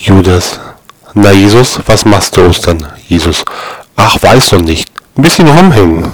Judas. Na Jesus, was machst du Ostern? Jesus. Ach, weiß noch nicht. Ein bisschen rumhängen.